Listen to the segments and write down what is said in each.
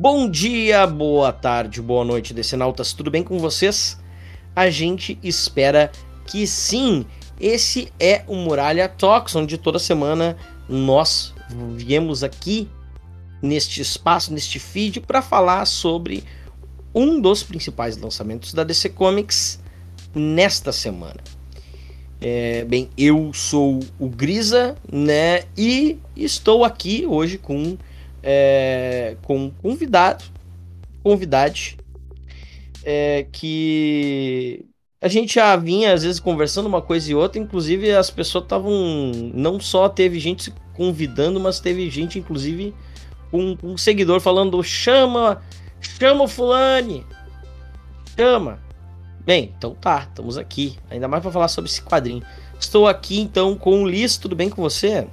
Bom dia, boa tarde, boa noite, Decenautas, tudo bem com vocês? A gente espera que sim. Esse é o Muralha Talks, onde toda semana nós viemos aqui neste espaço, neste feed, para falar sobre um dos principais lançamentos da DC Comics nesta semana. É, bem, eu sou o Grisa, né? E estou aqui hoje com é, com convidado, convidade, é, que a gente já vinha às vezes conversando uma coisa e outra, inclusive as pessoas estavam. Não só teve gente se convidando, mas teve gente, inclusive, um, um seguidor falando: chama, chama o Fulane, chama. Bem, então tá, estamos aqui, ainda mais para falar sobre esse quadrinho. Estou aqui então com o Liz, tudo bem com você?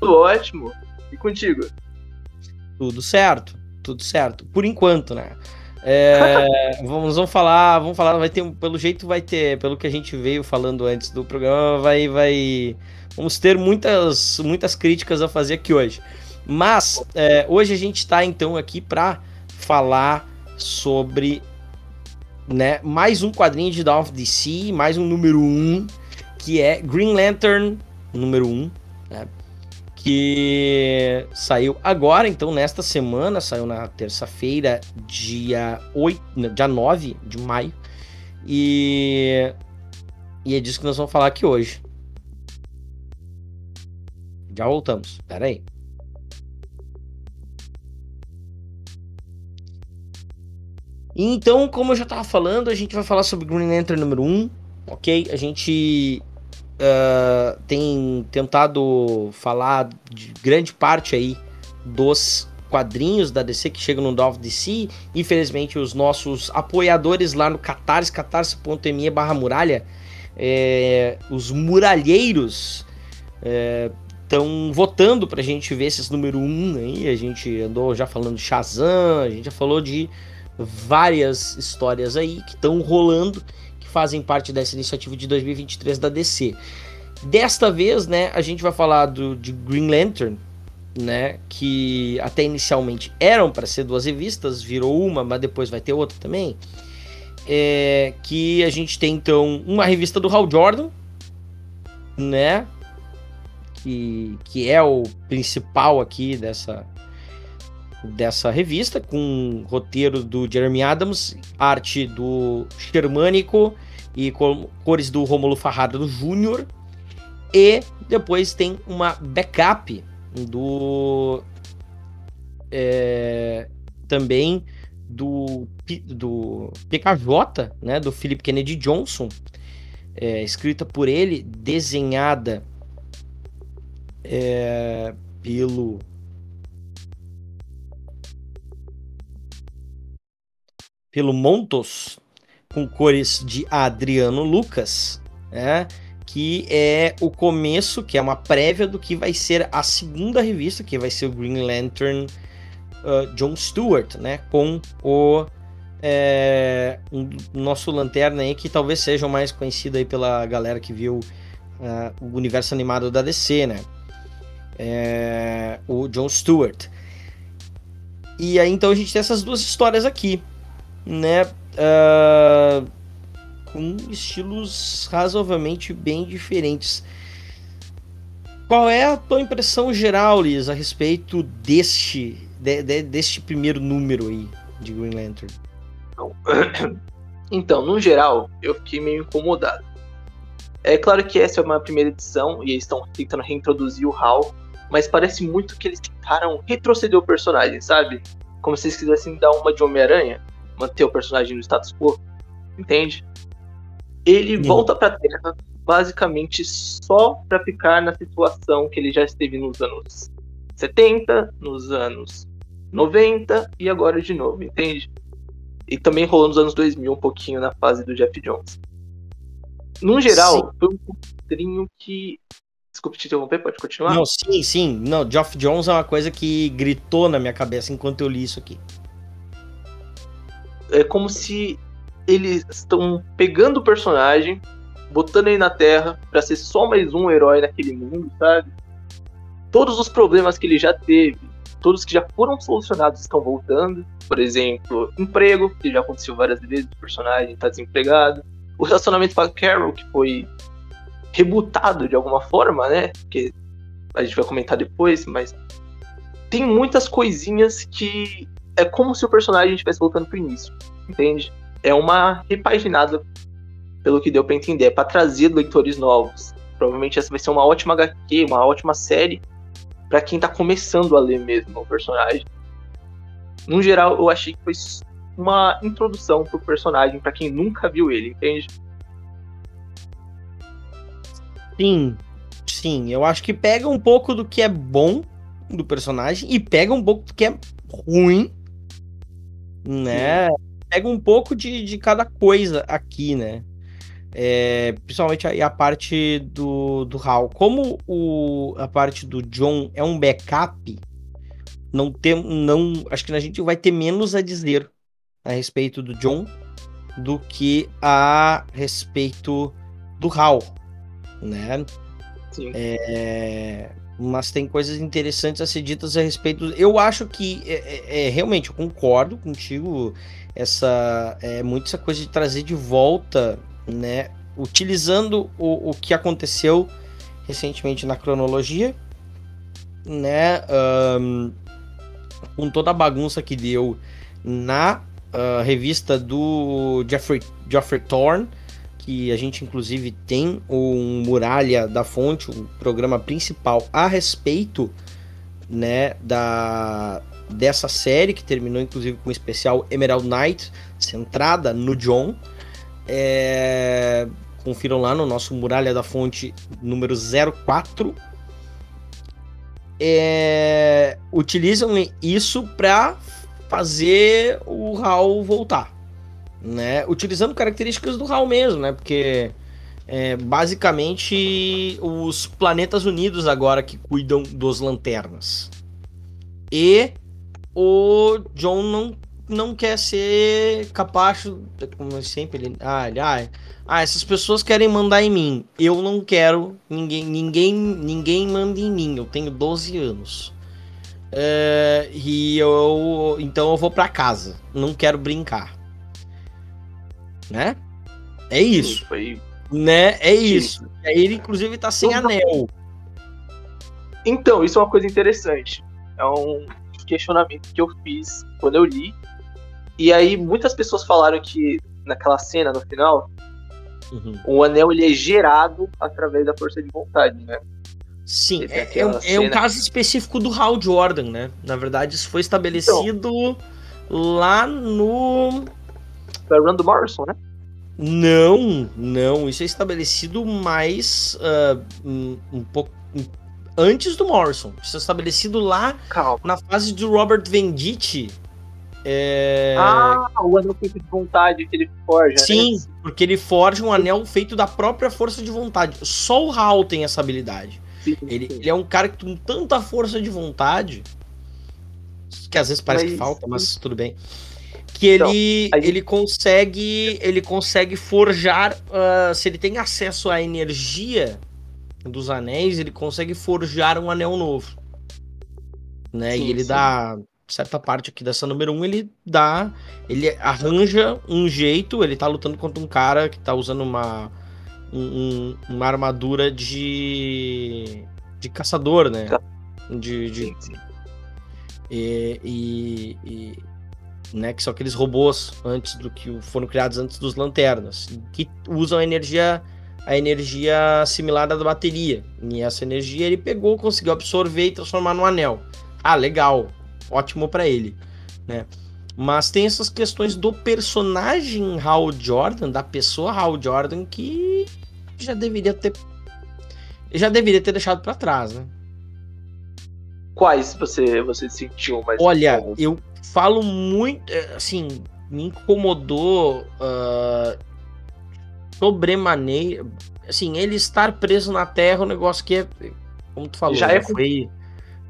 Tudo ótimo. E contigo? Tudo certo, tudo certo. Por enquanto, né? É, vamos, vamos falar, vamos falar, vai ter, pelo jeito vai ter, pelo que a gente veio falando antes do programa, vai, vai, vamos ter muitas, muitas críticas a fazer aqui hoje. Mas é, hoje a gente está então aqui para falar sobre, né, mais um quadrinho de Dawn of DC, mais um número 1, um, que é Green Lantern número 1, um, né? Que saiu agora, então, nesta semana, saiu na terça-feira, dia 8, dia 9 de maio. E, e é disso que nós vamos falar aqui hoje. Já voltamos. Pera aí. Então, como eu já estava falando, a gente vai falar sobre Green Lantern número 1, ok? A gente uh, tem tentado falar de grande parte aí dos quadrinhos da DC que chegam no Dove DC. Infelizmente, os nossos apoiadores lá no Catarse, catarse.me barra muralha, é, os muralheiros estão é, votando pra gente ver esses número 1 um aí. A gente andou já falando de Shazam, a gente já falou de várias histórias aí que estão rolando fazem parte dessa iniciativa de 2023 da DC. Desta vez, né, a gente vai falar do, de Green Lantern, né, que até inicialmente eram para ser duas revistas, virou uma, mas depois vai ter outra também. É, que a gente tem então uma revista do Hal Jordan, né, que, que é o principal aqui dessa dessa revista, com roteiro do Jeremy Adams, arte do Germânico e cores do Romulo Farrado Júnior. E depois tem uma backup do. É, também do, do PKJ, né, do Philip Kennedy Johnson, é, escrita por ele, desenhada é, pelo pelo Montos, com cores de Adriano Lucas, né? Que é o começo, que é uma prévia do que vai ser a segunda revista, que vai ser o Green Lantern uh, John Stewart, né? Com o é, um, nosso lanterna aí, que talvez seja o mais conhecido aí pela galera que viu uh, o universo animado da DC, né? É, o John Stewart. E aí então a gente tem essas duas histórias aqui né? Uh, com estilos razoavelmente bem diferentes. Qual é a tua impressão geral, Liz, a respeito deste, de, de, deste primeiro número aí de Green Lantern? Então, no geral, eu fiquei meio incomodado. É claro que essa é uma primeira edição e eles estão tentando reintroduzir o Hal, mas parece muito que eles tentaram retroceder o personagem, sabe? Como se eles quisessem dar uma de Homem-Aranha manter o personagem no status quo, entende? Ele volta pra Terra basicamente só para ficar na situação que ele já esteve nos anos 70, nos anos 90 e agora de novo, entende? E também rolou nos anos 2000 um pouquinho na fase do Jeff Jones. No geral, sim. foi um quadrinho que. Desculpe te interromper, pode continuar? Não, sim, sim. Não, Geoff Jones é uma coisa que gritou na minha cabeça enquanto eu li isso aqui é como se eles estão pegando o personagem, botando ele na Terra para ser só mais um herói naquele mundo, sabe? Todos os problemas que ele já teve, todos que já foram solucionados estão voltando. Por exemplo, emprego, que já aconteceu várias vezes, o personagem está desempregado. O relacionamento com a Carol, que foi rebutado de alguma forma, né? Que a gente vai comentar depois, mas tem muitas coisinhas que é como se o personagem estivesse voltando pro início, entende? É uma repaginada, pelo que deu para entender, é para trazer leitores novos. Provavelmente essa vai ser uma ótima HQ, uma ótima série para quem tá começando a ler mesmo o personagem. No geral, eu achei que foi uma introdução pro personagem para quem nunca viu ele, entende? Sim, sim. Eu acho que pega um pouco do que é bom do personagem e pega um pouco do que é ruim, né? Pega um pouco de, de cada coisa aqui, né? É, principalmente a, a parte do, do Hal. Como o, a parte do John é um backup, não tem, não, acho que a gente vai ter menos a dizer a respeito do John do que a respeito do Hal, né? Sim. É, mas tem coisas interessantes a ser ditas a respeito. Eu acho que é, é, é, realmente eu concordo contigo. Essa é muito essa coisa de trazer de volta, né? Utilizando o, o que aconteceu recentemente na cronologia, né? Um, com toda a bagunça que deu na uh, revista do Jeffrey, Jeffrey Thorne que a gente inclusive tem um Muralha da Fonte, o um programa principal a respeito, né, da dessa série que terminou inclusive com o especial Emerald Knight, centrada no John. É, confiram lá no nosso Muralha da Fonte número 04. É, utilizam isso para fazer o Raul voltar né? Utilizando características do HAL mesmo, né? Porque é, basicamente os planetas unidos agora que cuidam dos lanternas. E o John não, não quer ser capacho, como sempre, ele, ah, ele, ah, ah, essas pessoas querem mandar em mim. Eu não quero, ninguém, ninguém, ninguém manda em mim. Eu tenho 12 anos. É, e eu então eu vou para casa. Não quero brincar né? É isso. Foi... Né? É isso. Aí ele, inclusive, tá sem anel. Então, isso é uma coisa interessante. É um questionamento que eu fiz quando eu li. E aí, muitas pessoas falaram que naquela cena, no final, uhum. o anel ele é gerado através da força de vontade, né? Sim, é, é, um, é, um, caso específico do Hal Jordan, né? Na verdade, isso foi estabelecido então, lá no Run do Morrison, né? Não, não. Isso é estabelecido mais uh, um, um, pouco antes do Morrison. Isso é estabelecido lá Calma. na fase do Robert Venditti. É... Ah, o anel feito de vontade que ele forja. Né? Sim, né? porque ele forja um anel feito da própria força de vontade. Só o Hal tem essa habilidade. Sim, ele, sim. ele, é um cara que tem tanta força de vontade que às vezes parece mas, que falta, mas tudo bem que então, ele, gente... ele consegue ele consegue forjar uh, se ele tem acesso à energia dos anéis ele consegue forjar um anel novo né? Sim, e ele sim. dá certa parte aqui dessa número 1 um, ele dá ele arranja um jeito ele tá lutando contra um cara que tá usando uma um, uma armadura de de caçador né? De, de... E, e, e né? Que são aqueles robôs antes do que foram criados antes dos lanternas, que usam a energia a energia assimilada da bateria. E essa energia ele pegou, conseguiu absorver e transformar no anel. Ah, legal. Ótimo para ele, né? Mas tem essas questões do personagem Hal Jordan, da pessoa Hal Jordan que já deveria ter já deveria ter deixado para trás, né? Quais você você sentiu mais? Olha, eu falo muito, é, assim, me incomodou uh, sobremaneira. Assim, ele estar preso na Terra, um negócio que é, como tu falou, já, já é... foi,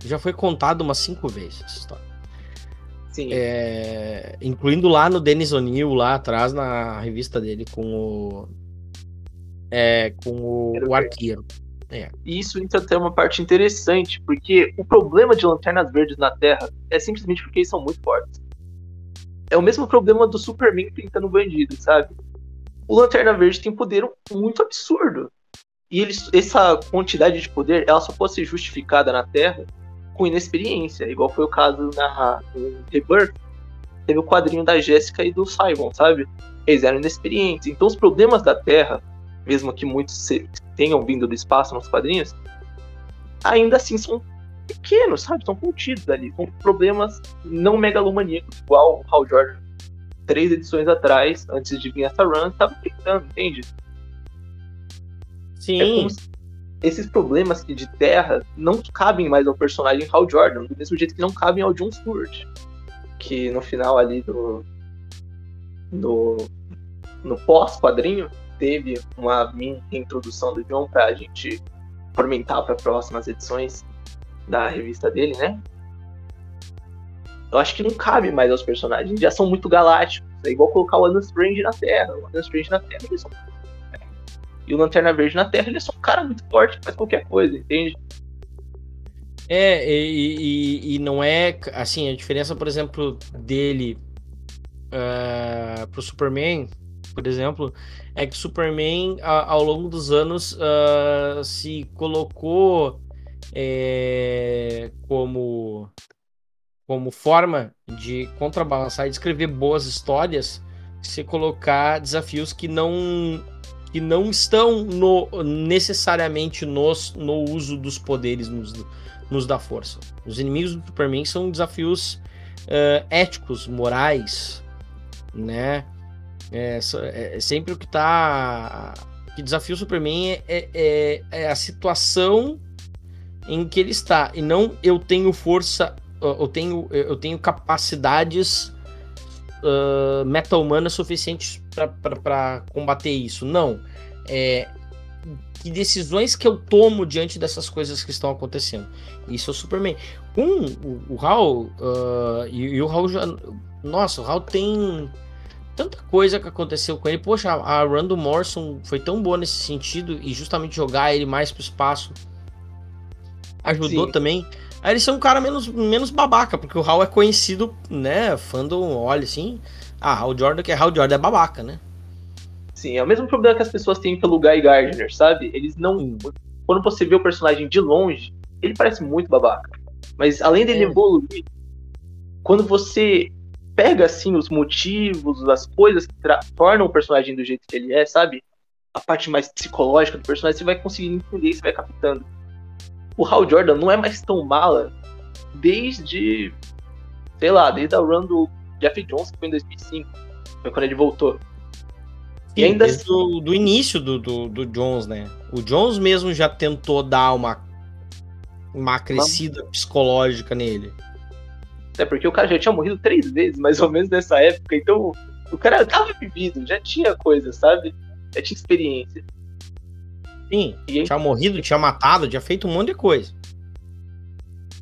já foi contado umas cinco vezes essa história. Sim. É, incluindo lá no Dennis O'Neill, lá atrás na revista dele com o. É, com o, o arqueiro. É. E isso entra até uma parte interessante, porque o problema de lanternas verdes na Terra é simplesmente porque eles são muito fortes. É o mesmo problema do Superman pintando bandido, sabe? O Lanterna Verde tem poder muito absurdo. E eles, essa quantidade de poder, ela só pode ser justificada na Terra com inexperiência, igual foi o caso na Rebirth. Teve o quadrinho da Jéssica e do Simon, sabe? Eles eram inexperientes. Então os problemas da Terra, mesmo que muitos tenham vindo do espaço nos quadrinhos, ainda assim são pequenos, sabe? São contidos ali. São problemas não megalomaníacos, igual o Hal Jordan, três edições atrás, antes de vir essa run, estava tentando, entende? Sim. É esses problemas de terra não cabem mais ao personagem Hal Jordan, do mesmo jeito que não cabem ao John Stewart. Que no final ali do. no, no pós-quadrinho, teve uma mini introdução do John pra gente fomentar para próximas edições da revista dele, né? Eu acho que não cabe mais aos personagens, já são muito galácticos. É igual colocar o Adam Strange na Terra. O Adam Strange na Terra, eles são e o Lanterna Verde na Terra, ele é só um cara muito forte que faz qualquer coisa, entende? É, e, e, e não é assim, a diferença, por exemplo, dele uh, pro Superman, por exemplo, é que Superman, a, ao longo dos anos, uh, se colocou é, como, como forma de contrabalançar e de escrever boas histórias, se colocar desafios que não que não estão no, necessariamente nos, no uso dos poderes nos, nos da força. Os inimigos do Superman são desafios uh, éticos, morais, né? É, é, sempre o que tá. que desafia o Superman é, é, é, é, a situação em que ele está. E não eu tenho força, eu tenho, eu tenho capacidades uh, meta-humanas suficientes para combater isso. Não. É, que decisões que eu tomo diante dessas coisas que estão acontecendo. Isso é o Superman. Com o, o Hal, uh, e, e, o Hal já. Nossa, o Hal tem tanta coisa que aconteceu com ele. Poxa, a, a Randall Morrison foi tão boa nesse sentido e justamente jogar ele mais pro espaço ajudou Sim. também. Aí ele ser um cara menos, menos babaca, porque o Hal é conhecido, né? Fandom olha assim. Ah, Hal Jordan, que é Hal Jordan, é babaca, né? Sim, é o mesmo problema que as pessoas têm pelo Guy Gardner, sabe? Eles não. Sim. Quando você vê o personagem de longe, ele parece muito babaca. Mas além dele é. evoluir, quando você pega assim os motivos, as coisas que tornam o personagem do jeito que ele é, sabe? A parte mais psicológica do personagem, você vai conseguindo entender e você vai captando o Hal Jordan não é mais tão mala desde, sei lá, desde a run do Jeff Jones, que foi em 2005, foi quando ele voltou. E Sim, ainda desde do, do início do, do, do, Jones, né? O Jones mesmo já tentou dar uma, uma crescida psicológica nele. É, porque o cara já tinha morrido três vezes, mais ou menos nessa época, então o cara tava vivido, já tinha coisa, sabe? Já tinha experiência. Sim, e tinha morrido, tinha matado, tinha feito um monte de coisa.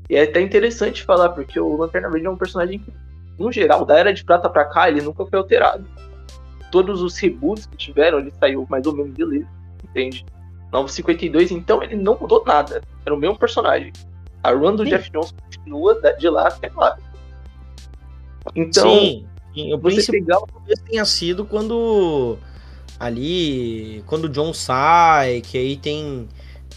E é até interessante falar, porque o Lanterna Verde é um personagem que, no geral, da Era de Prata pra cá, ele nunca foi alterado. Todos os reboots que tiveram, ele saiu mais ou menos beleza, entende? Novo 52, então ele não mudou nada. Era o mesmo personagem. A run do Sim. Jeff Jones continua de lá até lá. Então, Sim. O principal talvez tenha sido quando ali, quando o John sai, que aí tem.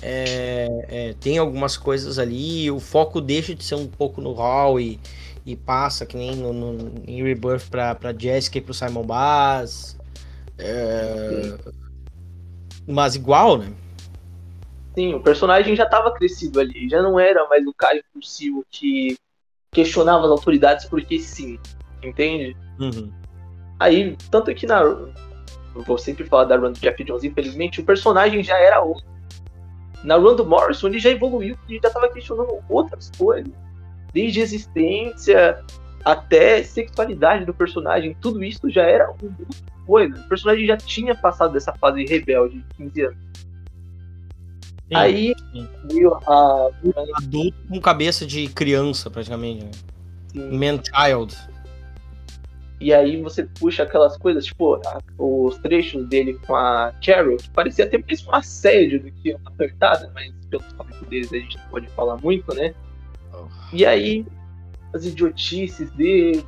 É, é, tem algumas coisas ali, o foco deixa de ser um pouco no Hall e, e passa, que nem no, no, em Rebirth pra, pra Jessica e pro Simon Bass. É, mas igual, né? Sim, o personagem já estava crescido ali, já não era mais o cara impulsivo que questionava as autoridades porque sim, entende? Uhum. Aí, tanto que na, vou sempre falar da run do Jeff Jones, infelizmente, o personagem já era outro. Na run do Morrison, ele já evoluiu, ele já estava questionando outras coisas. Desde existência até sexualidade do personagem, tudo isso já era uma coisa. O personagem já tinha passado dessa fase rebelde de 15 anos. Sim, Aí veio a. Adulto com cabeça de criança, praticamente. Né? Man child. E aí você puxa aquelas coisas, tipo, a, os trechos dele com a Carol, que parecia até mais um assédio do que uma apertada, mas pelo histórico deles a gente não pode falar muito, né? Oh. E aí, as idiotices dele,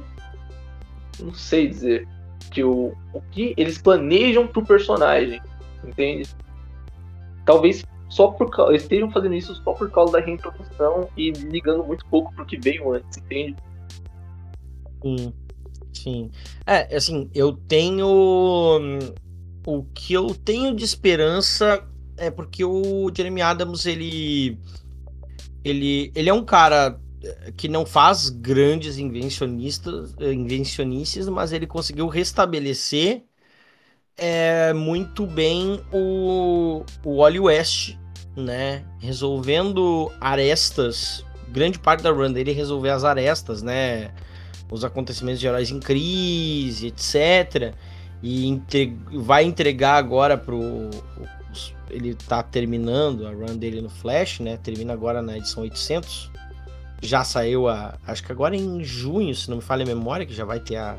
não sei dizer, que o, o que eles planejam pro personagem, entende? Talvez só por estejam fazendo isso só por causa da reintrodução e ligando muito pouco pro que veio antes, entende? Sim. Sim. É, assim, eu tenho. O que eu tenho de esperança é porque o Jeremy Adams, ele. Ele, ele é um cara eh, que não faz grandes invencionistas, invencionices, mas ele conseguiu restabelecer é, muito bem o, o Wally West, né? Resolvendo arestas. Grande parte da run dele é resolver as arestas, né? os acontecimentos de heróis em crise, etc. E entre... vai entregar agora pro. Ele tá terminando a run dele no Flash, né? Termina agora na edição 800. Já saiu a. Acho que agora em junho, se não me falha a memória, que já vai ter a.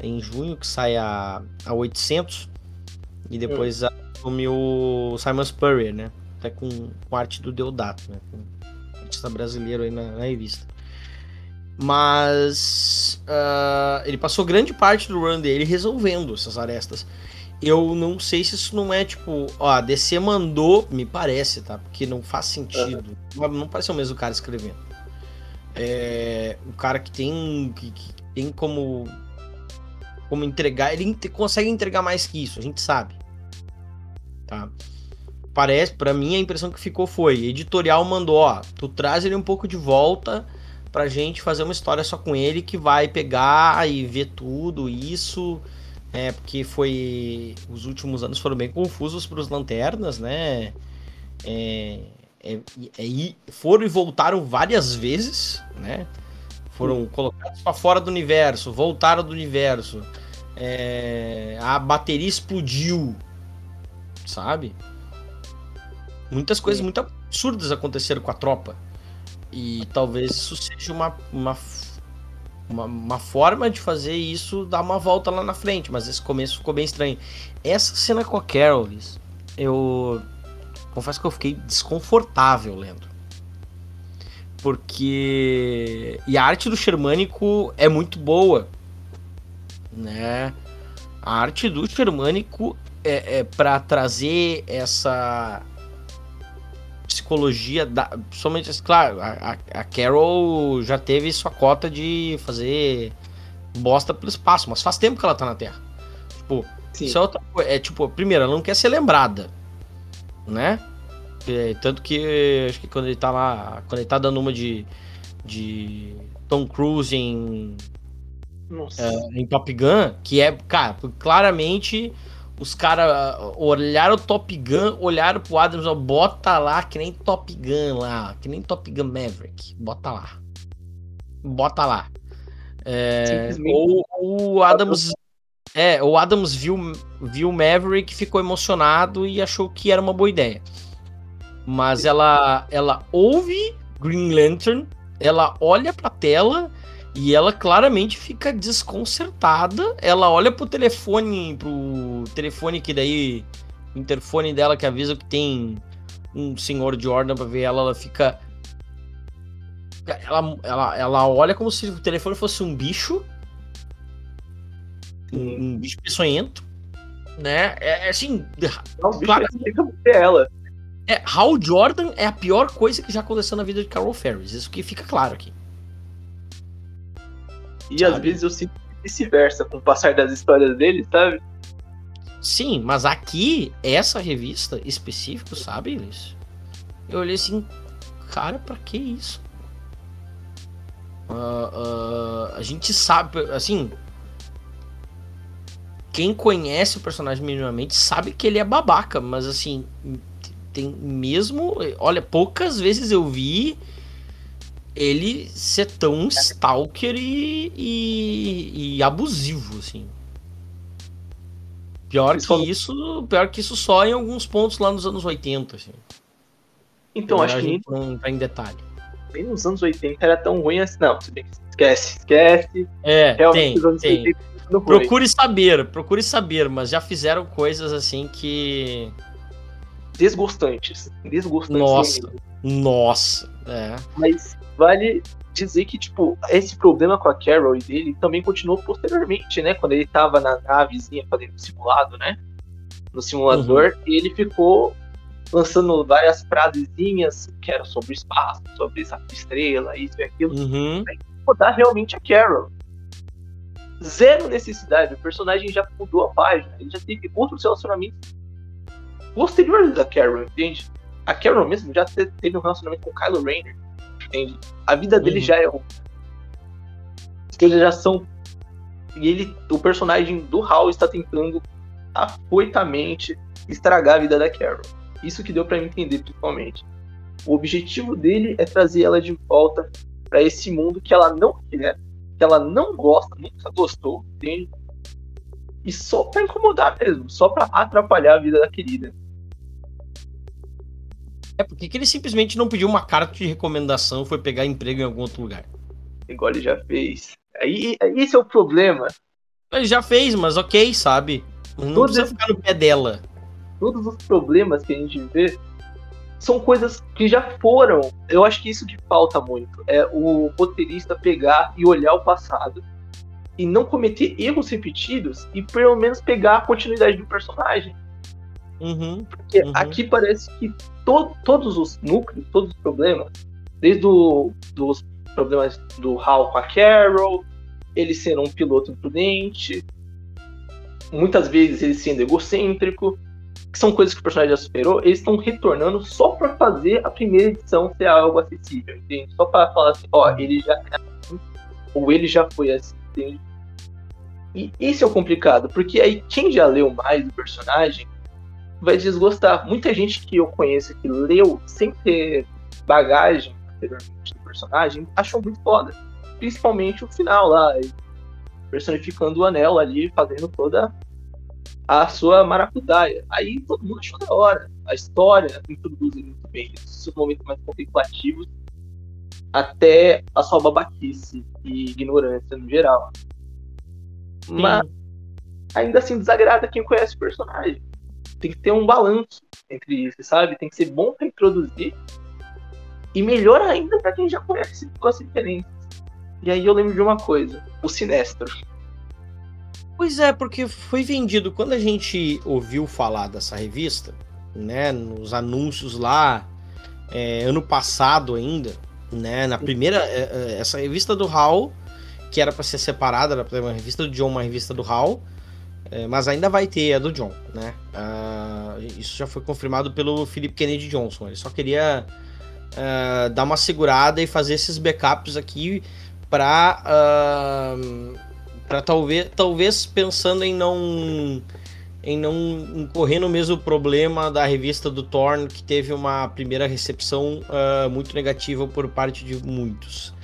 Em junho que sai a, a 800. E depois hum. assume o Simon Spurrier, né? Até com, com arte do Deodato, né? Com artista brasileiro aí na, na revista. Mas uh, ele passou grande parte do run dele resolvendo essas arestas. Eu não sei se isso não é tipo, ó, a DC mandou, me parece, tá? Porque não faz sentido. Uhum. Não parece o mesmo cara escrevendo. É, o cara que tem que, que tem como como entregar, ele consegue entregar mais que isso, a gente sabe. Tá? Parece, para mim a impressão que ficou foi, editorial mandou, ó, tu traz ele um pouco de volta pra gente fazer uma história só com ele que vai pegar e ver tudo isso. É, porque foi. Os últimos anos foram bem confusos para os lanternas, né? É, é, é, foram e voltaram várias vezes, né? Foram colocados para fora do universo, voltaram do universo. É, a bateria explodiu, sabe? Muitas coisas muito absurdas aconteceram com a tropa. E talvez isso seja uma, uma, uma, uma, forma de fazer isso dar uma volta lá na frente, mas esse começo ficou bem estranho. Essa cena com a Carol, eu confesso que eu fiquei desconfortável lendo. Porque. E a arte do Xermânico é muito boa. Né? A arte do Xermânico é, é para trazer essa psicologia da. Somente, claro, a, a Carol já teve sua cota de fazer bosta pelo espaço, mas faz tempo que ela tá na Terra. Tipo, Sim. isso é outra coisa. É tipo, primeiro, ela não quer ser lembrada. Né? É, tanto que acho que quando ele tá lá. Quando ele tá dando uma de. de Tom Cruise em. É, em Top Gun, que é, cara, claramente os caras olharam o Top Gun, olharam pro Adams, ó, bota lá que nem Top Gun lá, que nem Top Gun Maverick, bota lá. Bota lá. É, ou o Adams é, o Adams viu viu Maverick, ficou emocionado e achou que era uma boa ideia. Mas ela ela ouve Green Lantern, ela olha pra tela e ela claramente fica desconcertada. Ela olha pro telefone, pro telefone que daí. O interfone dela que avisa que tem um senhor Jordan pra ver ela, ela fica. Ela, ela, ela olha como se o telefone fosse um bicho. Um, um bicho peçonhento. Né? É, é assim. Não, claro, é ela. É, Hal Jordan é a pior coisa que já aconteceu na vida de Carol Ferris. Isso que fica claro aqui. E sabe? às vezes eu sinto vice-versa com o passar das histórias dele, sabe? Sim, mas aqui, essa revista específico, sabe, Luiz? Eu olhei assim, cara, pra que isso? Uh, uh, a gente sabe, assim. Quem conhece o personagem minimamente sabe que ele é babaca, mas assim, tem mesmo. Olha, poucas vezes eu vi ele ser tão stalker e, e, e abusivo, assim. Pior que isso, pior que isso só em alguns pontos lá nos anos 80, assim. Então, acho que não tá em detalhe. nem nos anos 80 era tão ruim assim. Não, esquece, esquece. É, Realmente, tem, tem. Procure saber, procure saber, mas já fizeram coisas assim que. Desgostantes. Desgostantes. Nossa, nossa. É. Mas vale dizer que, tipo, esse problema com a Carol e dele também continuou posteriormente, né? Quando ele tava na navezinha fazendo simulado, né? No simulador, uhum. e ele ficou lançando várias frasezinhas que eram sobre espaço, sobre essa estrela, isso e aquilo, uhum. pra incomodar realmente a Carol. Zero necessidade, o personagem já mudou a página, ele já teve outros relacionamentos posteriores da Carol, entende? A Carol mesmo já teve um relacionamento com o Kylo Rayner entende? A vida dele uhum. já é. As coisas já são. E ele, o personagem do Hal está tentando afoitamente estragar a vida da Carol. Isso que deu para entender, principalmente. O objetivo dele é trazer ela de volta para esse mundo que ela não quer, que ela não gosta, nunca gostou, entende? E só para incomodar mesmo, só para atrapalhar a vida da querida. É, porque que ele simplesmente não pediu uma carta de recomendação foi pegar emprego em algum outro lugar? Igual ele já fez. Aí, esse é o problema. Ele já fez, mas ok, sabe? Não Todos precisa ficar no pé dela. Todos os problemas que a gente vê são coisas que já foram. Eu acho que isso que falta muito. É o roteirista pegar e olhar o passado e não cometer erros repetidos e pelo menos pegar a continuidade do personagem. Uhum, Porque uhum. aqui parece que to, todos os núcleos, todos os problemas, desde o, dos problemas do Hal com a Carol, ele sendo um piloto imprudente, muitas vezes ele sendo egocêntrico, que são coisas que o personagem já superou, eles estão retornando só para fazer a primeira edição ser algo acessível, entende? Só para falar assim, ó, ele já é assim, ou ele já foi assim, entende? E isso é o complicado, porque aí quem já leu mais o personagem vai desgostar. Muita gente que eu conheço que leu sem ter bagagem anteriormente do personagem achou muito foda. Principalmente o final lá, personificando o anel ali, fazendo toda a sua maracutaia. Aí todo mundo achou da hora. A história introduz muito bem esses momentos mais contemplativos até a sua babaquice e ignorância no geral. Mas ainda assim desagrada quem conhece o personagem tem que ter um balanço entre isso, sabe? Tem que ser bom para introduzir e melhor ainda para quem já conhece as referências. E aí eu lembro de uma coisa, o Sinestro. Pois é, porque foi vendido quando a gente ouviu falar dessa revista, né, nos anúncios lá, é, ano passado ainda, né, na primeira, é, é essa revista do Hal, que era para ser separada, era uma revista do John, uma revista do Hal, é, mas ainda vai ter a do John, né? Uh, isso já foi confirmado pelo Philip Kennedy Johnson. Ele só queria uh, dar uma segurada e fazer esses backups aqui para uh, para talvez talvez pensando em não em não incorrer no mesmo problema da revista do Thorn que teve uma primeira recepção muito negativa por parte de muitos.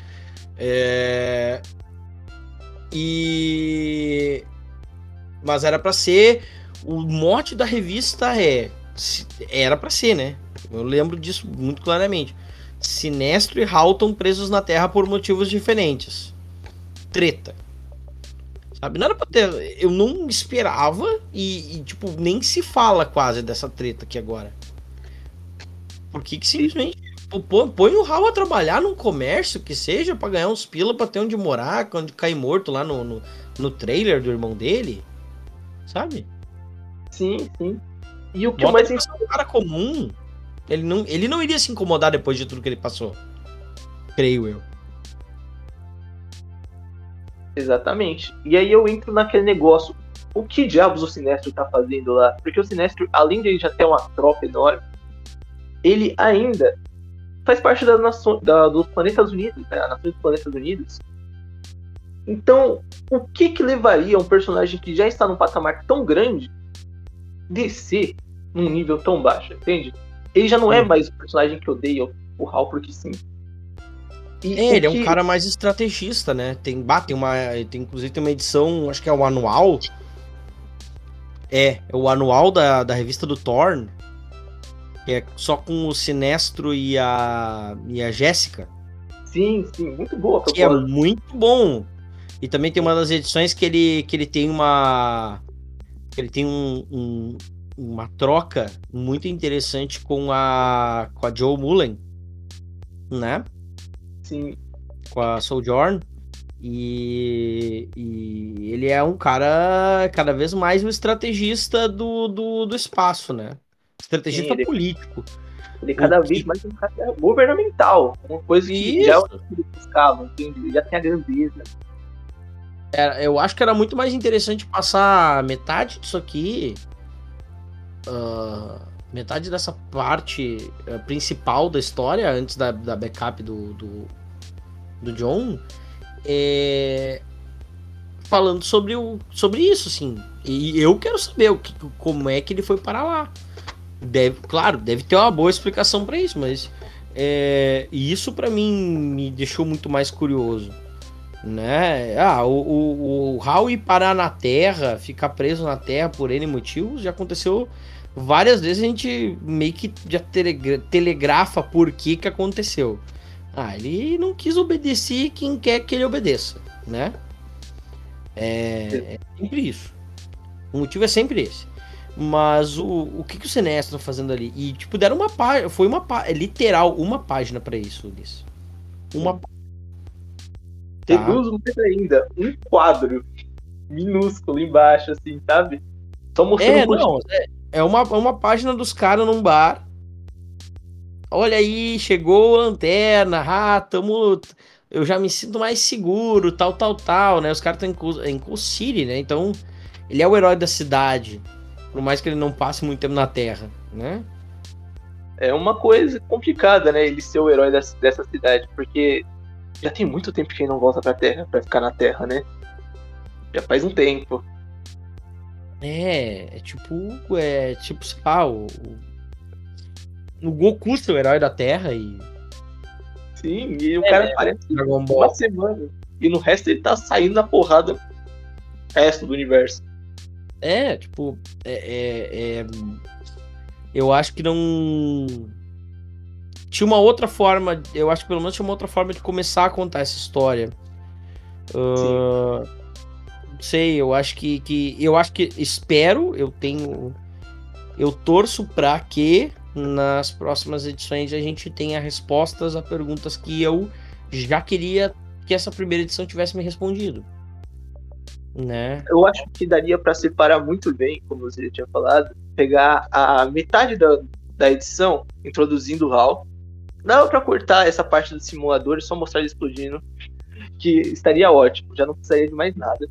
É... E mas era para ser. O mote da revista é. Era para ser, né? Eu lembro disso muito claramente. Sinestro e Halton presos na Terra por motivos diferentes. Treta. Sabe? Não era pra ter. Eu não esperava e, e tipo, nem se fala quase dessa treta aqui agora. Por que simplesmente põe o Hal a trabalhar num comércio que seja para ganhar uns pila pra ter onde morar, quando cair morto lá no, no, no trailer do irmão dele? Sabe? Sim, sim. E o que Bota mais um cara comum, ele não, ele não iria se incomodar depois de tudo que ele passou. Creio eu. Exatamente. E aí eu entro naquele negócio. O que diabos o Sinestro tá fazendo lá? Porque o Sinestro, além de ele já ter uma tropa enorme, ele ainda faz parte da nação, da, dos Planetas Unidos, né? a nação dos Planetas Unidos. Então, o que que levaria um personagem que já está num patamar tão grande descer num nível tão baixo, entende? Ele já não é mais o personagem que odeia o Hal porque sim. E é, ele que... é um cara mais estrategista, né? Tem, bah, tem uma, tem, inclusive tem uma edição, acho que é o anual. É, é o anual da, da revista do Thorn. Que é só com o Sinestro e a, e a Jéssica. Sim, sim, muito boa. Que é muito bom. E também tem uma das edições que ele, que ele tem uma. Ele tem um, um uma troca muito interessante com a, com a Joe Mullen, né? Sim. Com a Sojourn. E, e ele é um cara cada vez mais um estrategista do, do, do espaço, né? Estrategista Sim, ele, político. Ele é cada vez mais um cara governamental. Uma coisa que Isso. já é buscava, entende? Já tem a grandeza. É, eu acho que era muito mais interessante passar metade disso aqui. Uh, metade dessa parte uh, principal da história, antes da, da backup do, do, do John, é, falando sobre, o, sobre isso, assim. E eu quero saber o que, como é que ele foi para lá. Deve, claro, deve ter uma boa explicação para isso, mas é, isso para mim me deixou muito mais curioso. Né? Ah, o, o, o Howie parar na Terra, ficar preso na Terra por N motivos, já aconteceu várias vezes. A gente meio que já telegrafa por que que aconteceu. Ah, ele não quis obedecer quem quer que ele obedeça, né? É, é sempre isso. O motivo é sempre esse. Mas o, o que, que o Sinestro tá fazendo ali? E, tipo, deram uma página. Foi uma página. É literal, uma página para isso, Ulisses. Uma tá. mais ainda. Um quadro minúsculo embaixo, assim, sabe? Só mostrando é, não, é, é, uma, é uma página dos caras num bar olha aí, chegou a lanterna, ah, tamo, eu já me sinto mais seguro, tal, tal, tal, né? Os caras estão em Cool City, né? Então, ele é o herói da cidade, por mais que ele não passe muito tempo na Terra, né? É uma coisa complicada, né? Ele ser o herói dessa, dessa cidade, porque já tem muito tempo que ele não volta pra Terra, pra ficar na Terra, né? Já faz um tempo. É, é tipo, é tipo, sei lá, o, o Goku ser o herói da Terra e. Sim, e o é, cara aparece Dragon Ball. uma semana. E no resto ele tá saindo na porrada resto do universo. É, tipo, é, é, é, eu acho que não. Tinha uma outra forma, eu acho que pelo menos tinha uma outra forma de começar a contar essa história. Uh, sei, eu acho que, que. Eu acho que. Espero, eu tenho. Eu torço pra que nas próximas edições a gente tenha respostas a perguntas que eu já queria que essa primeira edição tivesse me respondido. Né? Eu acho que daria para separar muito bem, como você tinha falado, pegar a metade da, da edição introduzindo o HAL. Dava para cortar essa parte do simulador e só mostrar ele explodindo, que estaria ótimo, já não precisaria de mais nada.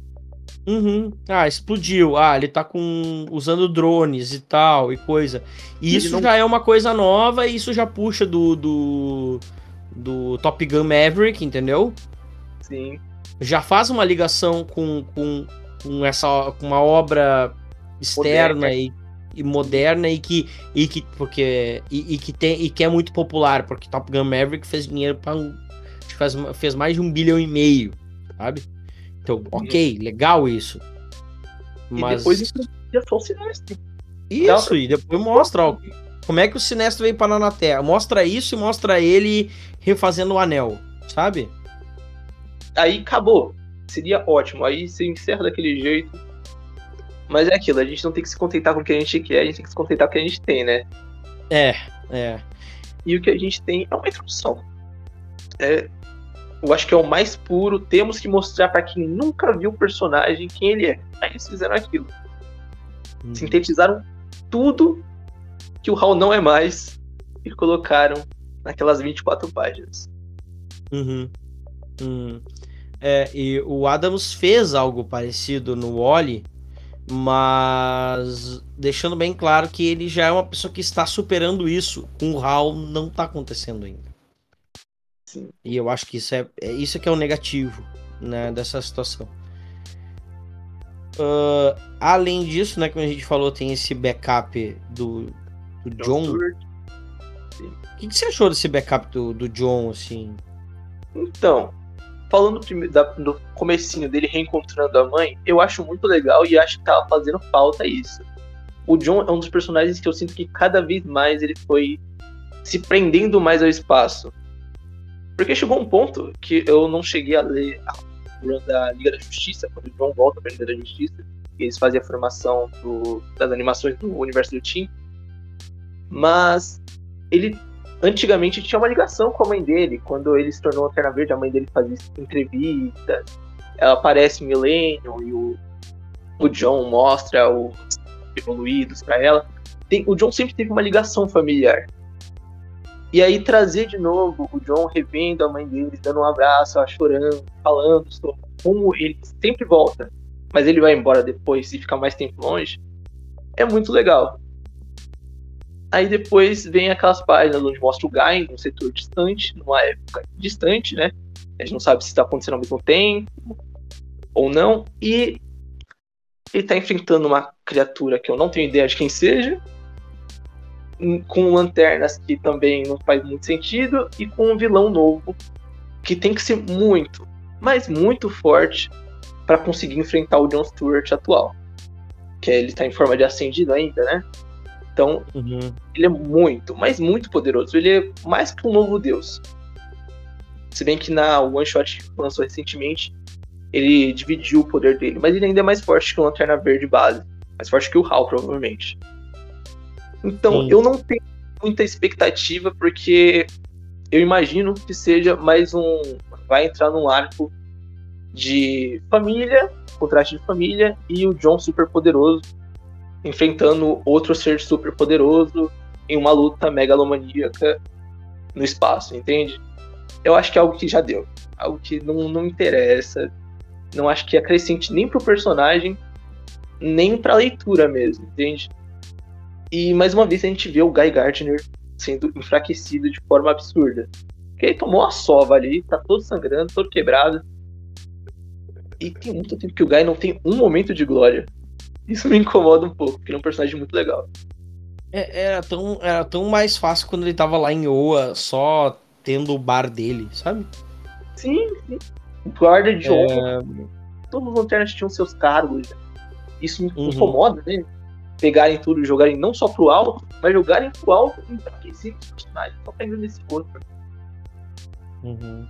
Uhum. Ah, explodiu. Ah, ele tá com usando drones e tal e coisa. E isso não... já é uma coisa nova e isso já puxa do, do do Top Gun Maverick, entendeu? Sim. Já faz uma ligação com, com, com essa com uma obra externa moderna. e, e moderna e que e que porque e, e, que tem e que é muito popular porque Top Gun Maverick fez dinheiro para fez, fez mais de um bilhão e meio, sabe? Então, ok, legal isso. Mas... E depois introduzia só o Sinestro. Isso, e depois mostra ó, como é que o Sinestro veio parar na Terra. Mostra isso e mostra ele refazendo o anel, sabe? Aí acabou. Seria ótimo. Aí você encerra daquele jeito. Mas é aquilo, a gente não tem que se contentar com o que a gente quer, a gente tem que se contentar com o que a gente tem, né? É, é. E o que a gente tem é uma introdução. É, eu acho que é o mais puro. Temos que mostrar para quem nunca viu o personagem quem ele é. Aí eles fizeram aquilo. Uhum. Sintetizaram tudo que o Hal não é mais e colocaram naquelas 24 páginas. Uhum. Uhum. É, e o Adams fez algo parecido no Wally, mas deixando bem claro que ele já é uma pessoa que está superando isso. Com o Hal não está acontecendo ainda. Sim. E eu acho que isso é, é isso que é o negativo né, dessa situação. Uh, além disso, né, como a gente falou, tem esse backup do, do John. O que, que, você achou desse backup do, do John, assim? Então, falando da, do comecinho dele reencontrando a mãe, eu acho muito legal e acho que tava fazendo falta isso. O John é um dos personagens que eu sinto que cada vez mais ele foi se prendendo mais ao espaço Porque chegou um ponto que eu não cheguei a ler a run da Liga da Justiça, quando o John volta pra Liga da Justiça, e eles fazem a formação do, das animações do universo do Team. Mas ele antigamente tinha uma ligação com a mãe dele. Quando ele se tornou Lanterna Verde, a mãe dele fazia entrevistas. Ela aparece Millennium e o, o John mostra os evoluídos para ela. Tem, o John sempre teve uma ligação familiar. E aí trazer de novo o John revendo a mãe dele, dando um abraço, chorando, falando sobre como ele sempre volta, mas ele vai embora depois e fica mais tempo longe, é muito legal. Aí depois vem aquelas páginas onde mostra o Guy num setor distante, numa época distante, né? A gente não sabe se está acontecendo ao mesmo tempo ou não. E ele está enfrentando uma criatura que eu não tenho ideia de quem seja, com lanternas que também não faz muito sentido, e com um vilão novo que tem que ser muito, mas muito forte para conseguir enfrentar o John Stewart atual. Que ele está em forma de acendido ainda, né? Então, uhum. ele é muito, mas muito poderoso. Ele é mais que um novo deus. Se bem que na One Shot que lançou recentemente, ele dividiu o poder dele, mas ele ainda é mais forte que o Lanterna Verde base. Mais forte que o Hal, provavelmente. Então, Sim. eu não tenho muita expectativa, porque eu imagino que seja mais um. Vai entrar num arco de família, contraste de família, e o John super poderoso enfrentando outro ser super poderoso em uma luta megalomaníaca no espaço, entende? Eu acho que é algo que já deu. Algo que não, não interessa. Não acho que acrescente nem pro personagem, nem pra leitura mesmo, entende? E mais uma vez a gente vê o Guy Gardner sendo enfraquecido de forma absurda. Porque ele tomou a sova ali, tá todo sangrando, todo quebrado. E tem muito tempo que o Guy não tem um momento de glória. Isso me incomoda um pouco, porque ele é um personagem muito legal. É, era, tão, era tão mais fácil quando ele tava lá em Oa, só tendo o bar dele, sabe? Sim, sim. Guarda de é... Todos os lanternas tinham seus cargos. Isso me uhum. incomoda, né? pegarem tudo e jogarem não só pro alto, mas jogarem pro alto e enfraquecer os personagens. Só pegando nesse corpo. Uhum.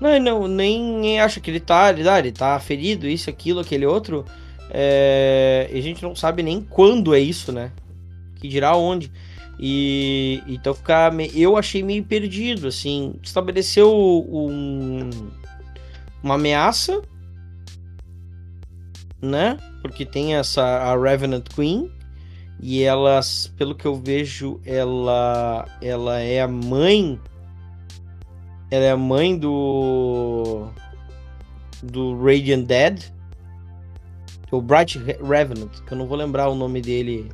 Não, não, nem acho que ele tá, ele, tá, ele tá ferido, isso, aquilo, aquele outro. É, a gente não sabe nem quando é isso, né? Que dirá onde. E então ficar. Eu achei meio perdido, assim. Estabeleceu um, uma ameaça, né? Porque tem essa a Revenant Queen, e elas, pelo que eu vejo, ela ela é a mãe ela é a mãe do do Radiant Dead, o Bright Revenant, que eu não vou lembrar o nome dele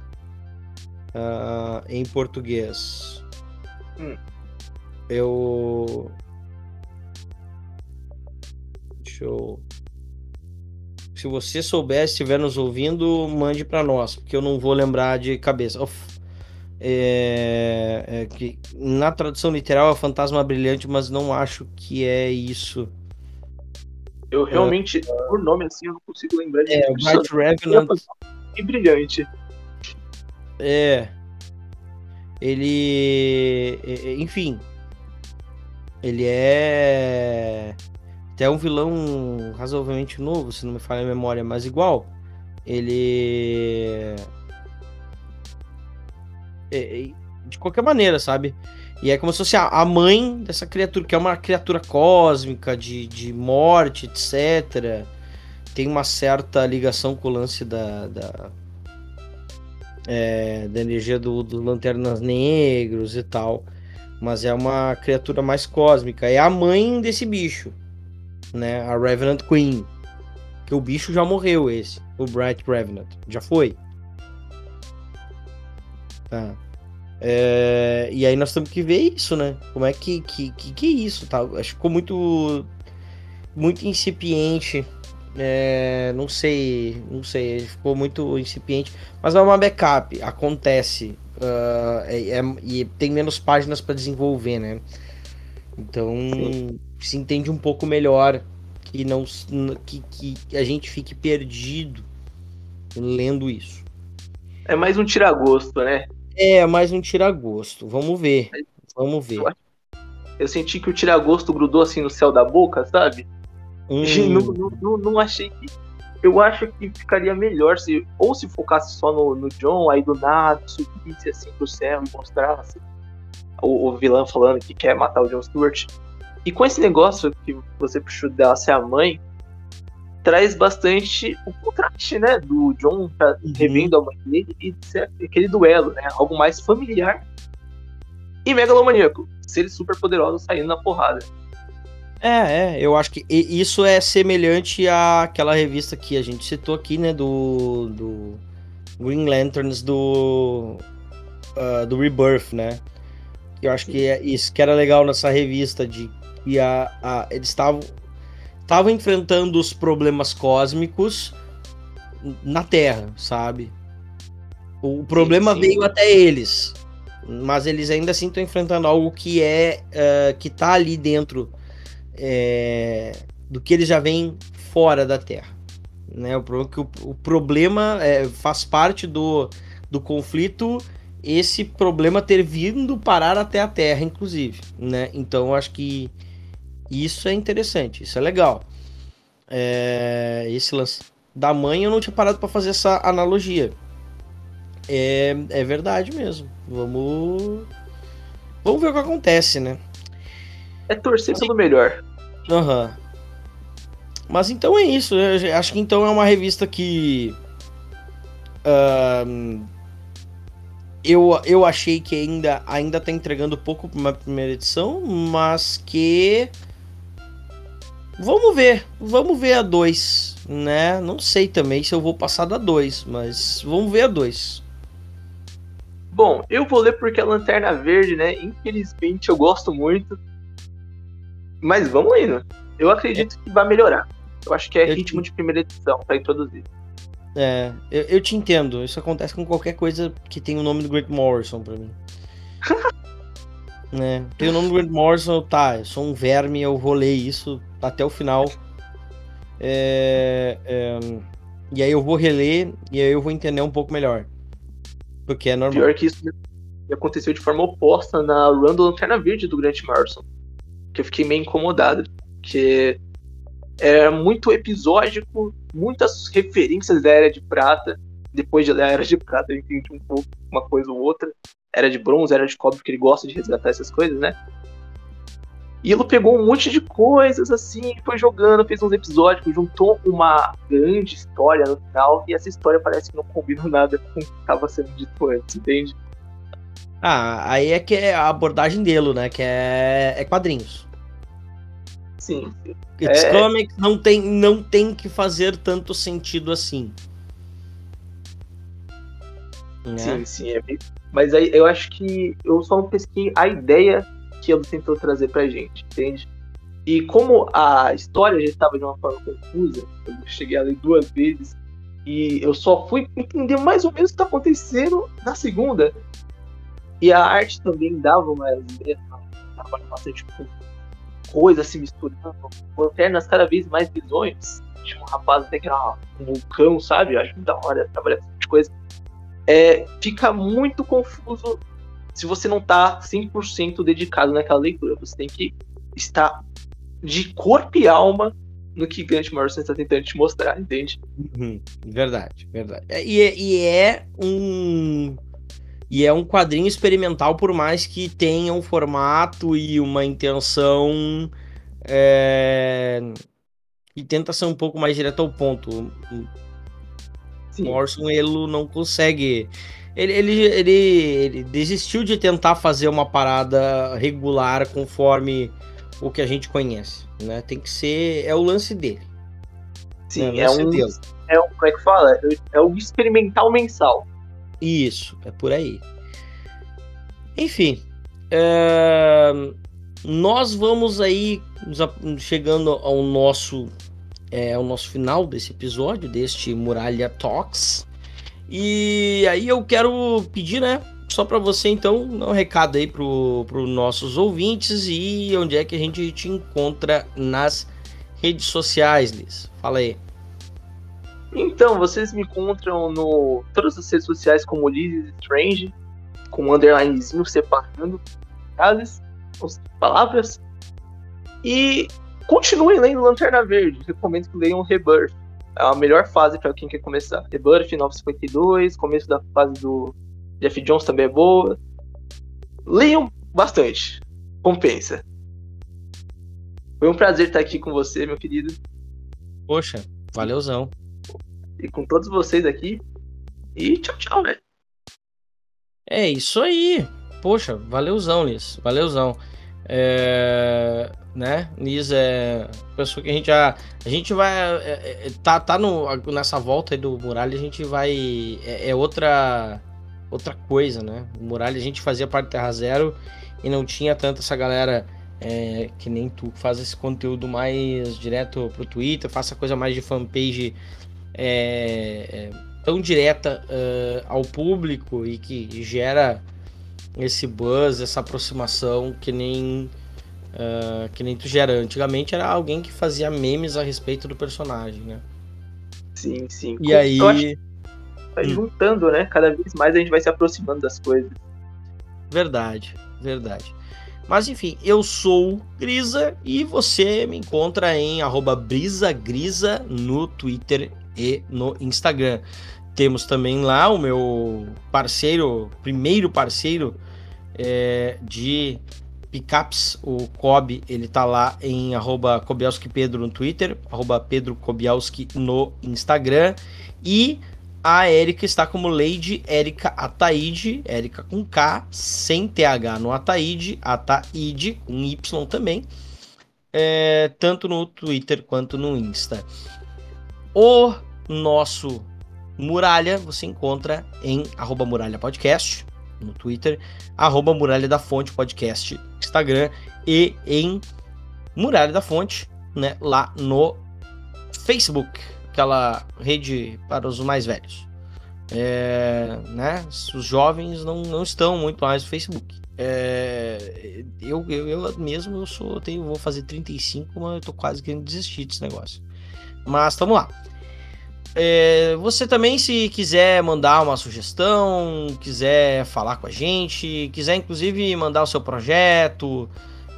uh, em português. Hum. Eu Deixa eu se você souber, estiver nos ouvindo, mande para nós, porque eu não vou lembrar de cabeça. É, é, que na tradução literal é fantasma brilhante, mas não acho que é isso. Eu realmente, é, por nome assim, eu não consigo lembrar de É, o Bright Revenant. E brilhante. É. Ele. Enfim. Ele é até um vilão razoavelmente novo, se não me falha a memória, mas igual. Ele. É, é, de qualquer maneira, sabe? E é como se fosse a mãe dessa criatura, que é uma criatura cósmica, de, de morte, etc. Tem uma certa ligação com o lance da. da, é, da energia do, do Lanternas Negros e tal. Mas é uma criatura mais cósmica. É a mãe desse bicho né? A Revenant Queen. Que o bicho já morreu, esse. O Bright Revenant. Já foi. Tá. É, e aí nós temos que ver isso, né? Como é que que, que, que é isso, tá? Acho que ficou muito muito incipiente. É, não sei, não sei, ficou muito incipiente, mas é uma backup, acontece uh, é, e tem menos páginas para desenvolver, né? Então Sim se entende um pouco melhor, que não que, que a gente fique perdido lendo isso. É mais um tiragosto, né? É, mais um tiragosto. Vamos ver. Vamos ver. Eu senti que o tiragosto grudou assim no céu da boca, sabe? Hum. Não, não, não, não achei que. Eu acho que ficaria melhor se. Ou se focasse só no, no John, aí do nada subisse assim pro céu e mostrasse o, o vilão falando que quer matar o John Stewart. E com esse negócio que você puxou dela ser a mãe, traz bastante o contraste, né? Do John tá revendo a mãe dele e aquele duelo, né? Algo mais familiar e megalomaníaco. Seres super poderosos saindo na porrada. É, é, eu acho que isso é semelhante àquela revista que a gente citou aqui, né, do, do Green Lanterns do, ah, do Rebirth, né? Eu acho que é isso que era legal nessa revista, de que a, a- eles estavam estavam enfrentando os problemas cósmicos na Terra, sabe? O problema sim. veio até eles, mas eles ainda assim estão enfrentando algo que é ah, que tá ali dentro é, do que eles já vêm fora da Terra. Né? O problema que o, o problema é, faz parte do, do conflito esse problema ter vindo parar até a Terra, inclusive. Né? Então eu acho que isso é interessante, isso é legal. É, esse lance da mãe eu não tinha parado para fazer essa analogia. É, é verdade mesmo. Vamos. Vamos ver o que acontece, né? É torcer pelo melhor. Aham. Mas então é isso. Eu acho que então é uma revista que. ahn, eu, eu achei que ainda, ainda tá entregando pouco pra uma primeira edição, mas que. Vamos ver. Vamos ver a 2, né? Não sei também se eu vou passar da 2, mas vamos ver a 2. Bom, eu vou ler porque a Lanterna Verde, né? Infelizmente eu gosto muito. Mas vamos indo. Eu acredito que vai melhorar. Eu acho que é Eu ritmo de primeira edição pra introduzir. É, eu, eu te entendo. Isso acontece com qualquer coisa que tem o nome do Grant Morrison pra mim. né? Tem o nome do Grant Morrison, tá, eu sou um verme, eu vou ler isso até o final. É, é, e aí eu vou reler e aí eu vou entender um pouco melhor. Porque é normal. Pior que isso aconteceu de forma oposta na run do Lanterna Verde do Grant Morrison. Que eu fiquei meio incomodado. Porque era muito episódico, muitas referências da Era de Prata. Depois de ler a Era de Prata, eu entendi um pouco uma coisa ou outra. Era de bronze, era de cobre, porque ele gosta de resgatar essas coisas, né? E ele pegou um monte de coisas assim, foi jogando, fez uns episódios, juntou uma grande história no final, e essa história parece que não combina nada com o que estava sendo dito antes, entende? Ah, aí é que é a abordagem dele, né? Que é, é quadrinhos. Sim, It's É. comics não tem, não tem que fazer tanto sentido assim. Né? sim, sim. É. Mas aí eu acho que eu só não pesquei a ideia que ele tentou trazer pra gente, entende? E como a história já estava de uma forma confusa, eu cheguei a ler duas vezes, e eu só fui entender mais ou menos o que está acontecendo na segunda. E a arte também dava ideias, tava bastante com coisas se misturando, lanternas cada vez mais bizonhos. Tinha um rapaz até que era um vulcão, sabe? Eu acho muito da hora trabalhar com esse tipo de coisa. É, fica muito confuso se você não tá 100% dedicado naquela leitura. Você tem que estar de corpo e alma no que Grant Morrison está tentando te mostrar, entende? Uhum, verdade, verdade. É, E, é- e é um e é um quadrinho experimental, por mais que tenha um formato e uma intenção é, e tenta ser um pouco mais direto ao ponto. O Sim. Morrison ele não consegue. Ele, ele, ele, ele desistiu de tentar fazer uma parada regular conforme o que a gente conhece, né? Tem que ser é o lance dele. Sim, né? é Lance um, dele. é um. Como é que fala? É um experimental mensal. Isso, é por aí. Enfim, é, nós vamos aí chegando ao nosso é, ao nosso final desse episódio deste Muralha Talks. E aí eu quero pedir, né, só para você então, um recado aí pro os nossos ouvintes e onde é que a gente te encontra nas redes sociais, Liz. Fala aí. Então, vocês me encontram no todas as redes sociais como Liz Strange, com um underlinezinho separando frases. as palavras. E continuem lendo Lanterna Verde. Recomendo que leiam Rebirth. É a melhor fase para quem quer começar. Rebirth 952, começo da fase do Jeff Jones também é boa. Leiam bastante. Compensa. Foi um prazer estar aqui com você, meu querido. Poxa, valeuzão. E com todos vocês aqui. E tchau, tchau, né? É isso aí. Poxa, valeuzão, Liz. Valeuzão. É, né? Nis é pessoa que a gente já. A gente vai. É, é, tá tá no, nessa volta aí do Muralha, a gente vai. É, é, outra. Outra coisa, né? O Muralha a gente fazia parte Terra Zero e não tinha tanta essa galera é, que nem tu faz esse conteúdo mais direto pro Twitter, faça coisa mais de fanpage é, é tão direta uh, ao público e que gera esse buzz, essa aproximação que nem uh, que nem tu gera. Antigamente era alguém que fazia memes a respeito do personagem, né? Sim, sim. E aí vai hum. juntando, né? Cada vez mais a gente vai se aproximando das coisas. Verdade, verdade. Mas enfim, eu sou Grisa e você me encontra em brisagrisa no Twitter e no Instagram. Temos também lá o meu parceiro, primeiro parceiro é, de pickups, o Kobe, ele tá lá em arroba Kobielski Pedro no Twitter, arroba Pedro Kobielski no Instagram. E a Erika está como Lady Erika Ataide, Erika com K, sem TH no Ataide, Ataide com Y também, é, tanto no Twitter quanto no Insta. O nosso Muralha você encontra em arroba Muralha Podcast no Twitter, arroba Muralha da Fonte Podcast Instagram e em Muralha da Fonte, né, lá no Facebook aquela rede para os mais velhos. É, né? Os jovens não, não estão muito mais no Facebook. É, eu, eu, eu mesmo eu sou, tenho, vou fazer 35, mas eu tô quase querendo desistir desse negócio. Mas estamos lá. É, você também, se quiser mandar uma sugestão, quiser falar com a gente, quiser inclusive mandar o seu projeto,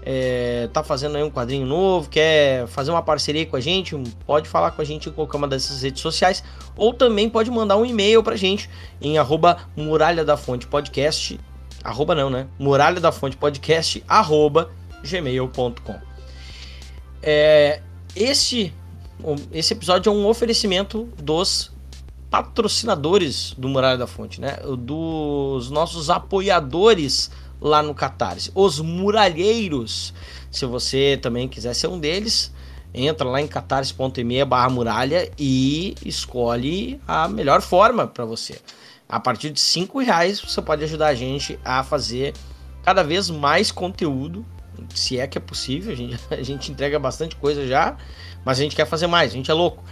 é, tá fazendo aí um quadrinho novo, quer fazer uma parceria com a gente, pode falar com a gente em qualquer uma dessas redes sociais, ou também pode mandar um e-mail pra gente em arroba muralha da fonte podcast, arroba não, né? Muralha da fonte podcast, arroba gmail.com. É, esse, esse episódio é um oferecimento dos patrocinadores do Muralha da Fonte, né? Dos nossos apoiadores lá no Catarse. Os Muralheiros, se você também quiser ser um deles, entra lá em catarse.me barra muralha e escolhe a melhor forma para você. A partir de cinco reais você pode ajudar a gente a fazer cada vez mais conteúdo, se é que é possível. A gente, a gente entrega bastante coisa já, mas a gente quer fazer mais, a gente é louco.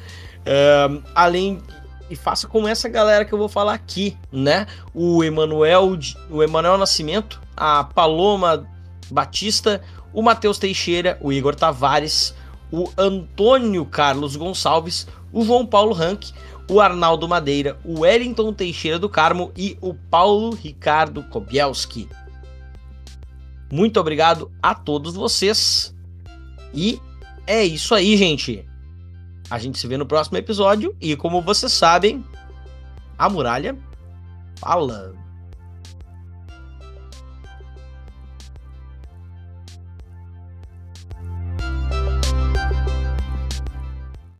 Uh, além e faça como essa galera que eu vou falar aqui, né? O Emanuel, o Emanuel Nascimento, a Paloma Batista, o Matheus Teixeira, o Igor Tavares, o Antônio Carlos Gonçalves, o João Paulo Rank, o Arnaldo Madeira, o Wellington Teixeira do Carmo e o Paulo Ricardo Kobielski. Muito obrigado a todos vocês. E é isso aí, gente. A gente se vê no próximo episódio e como vocês sabem, a muralha fala.